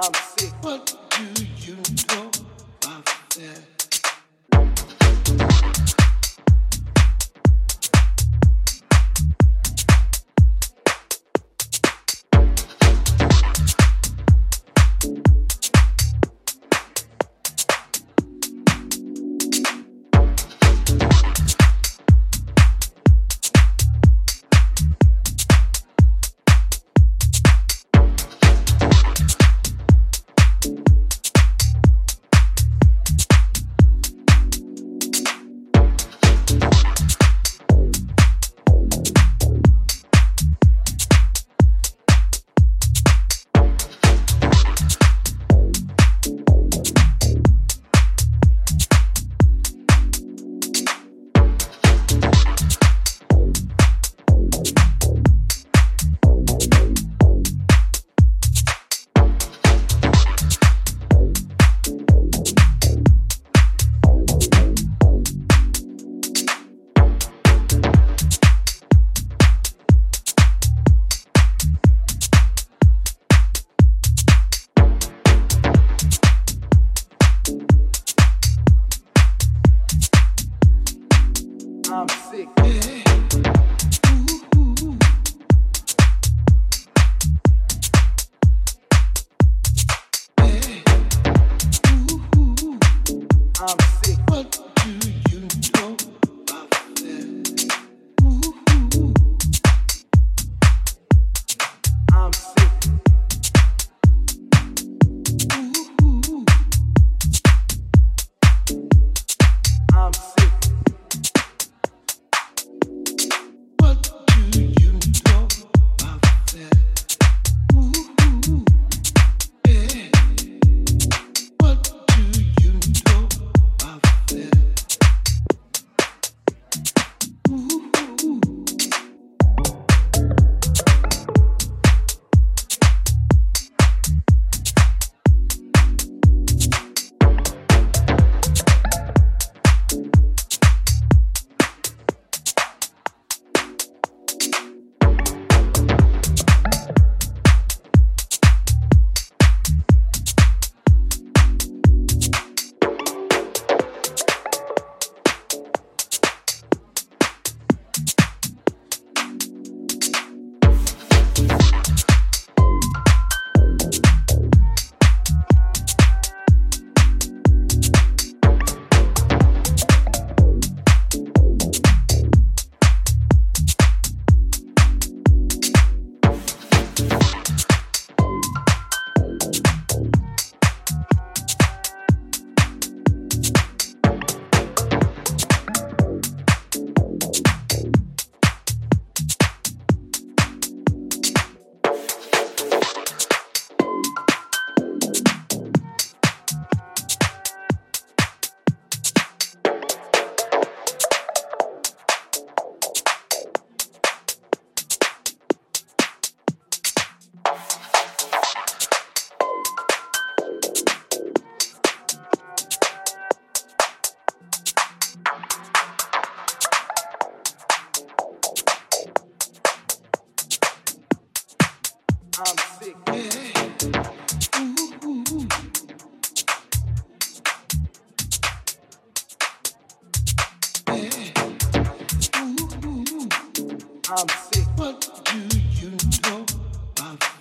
I'm I'm sick.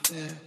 Yeah.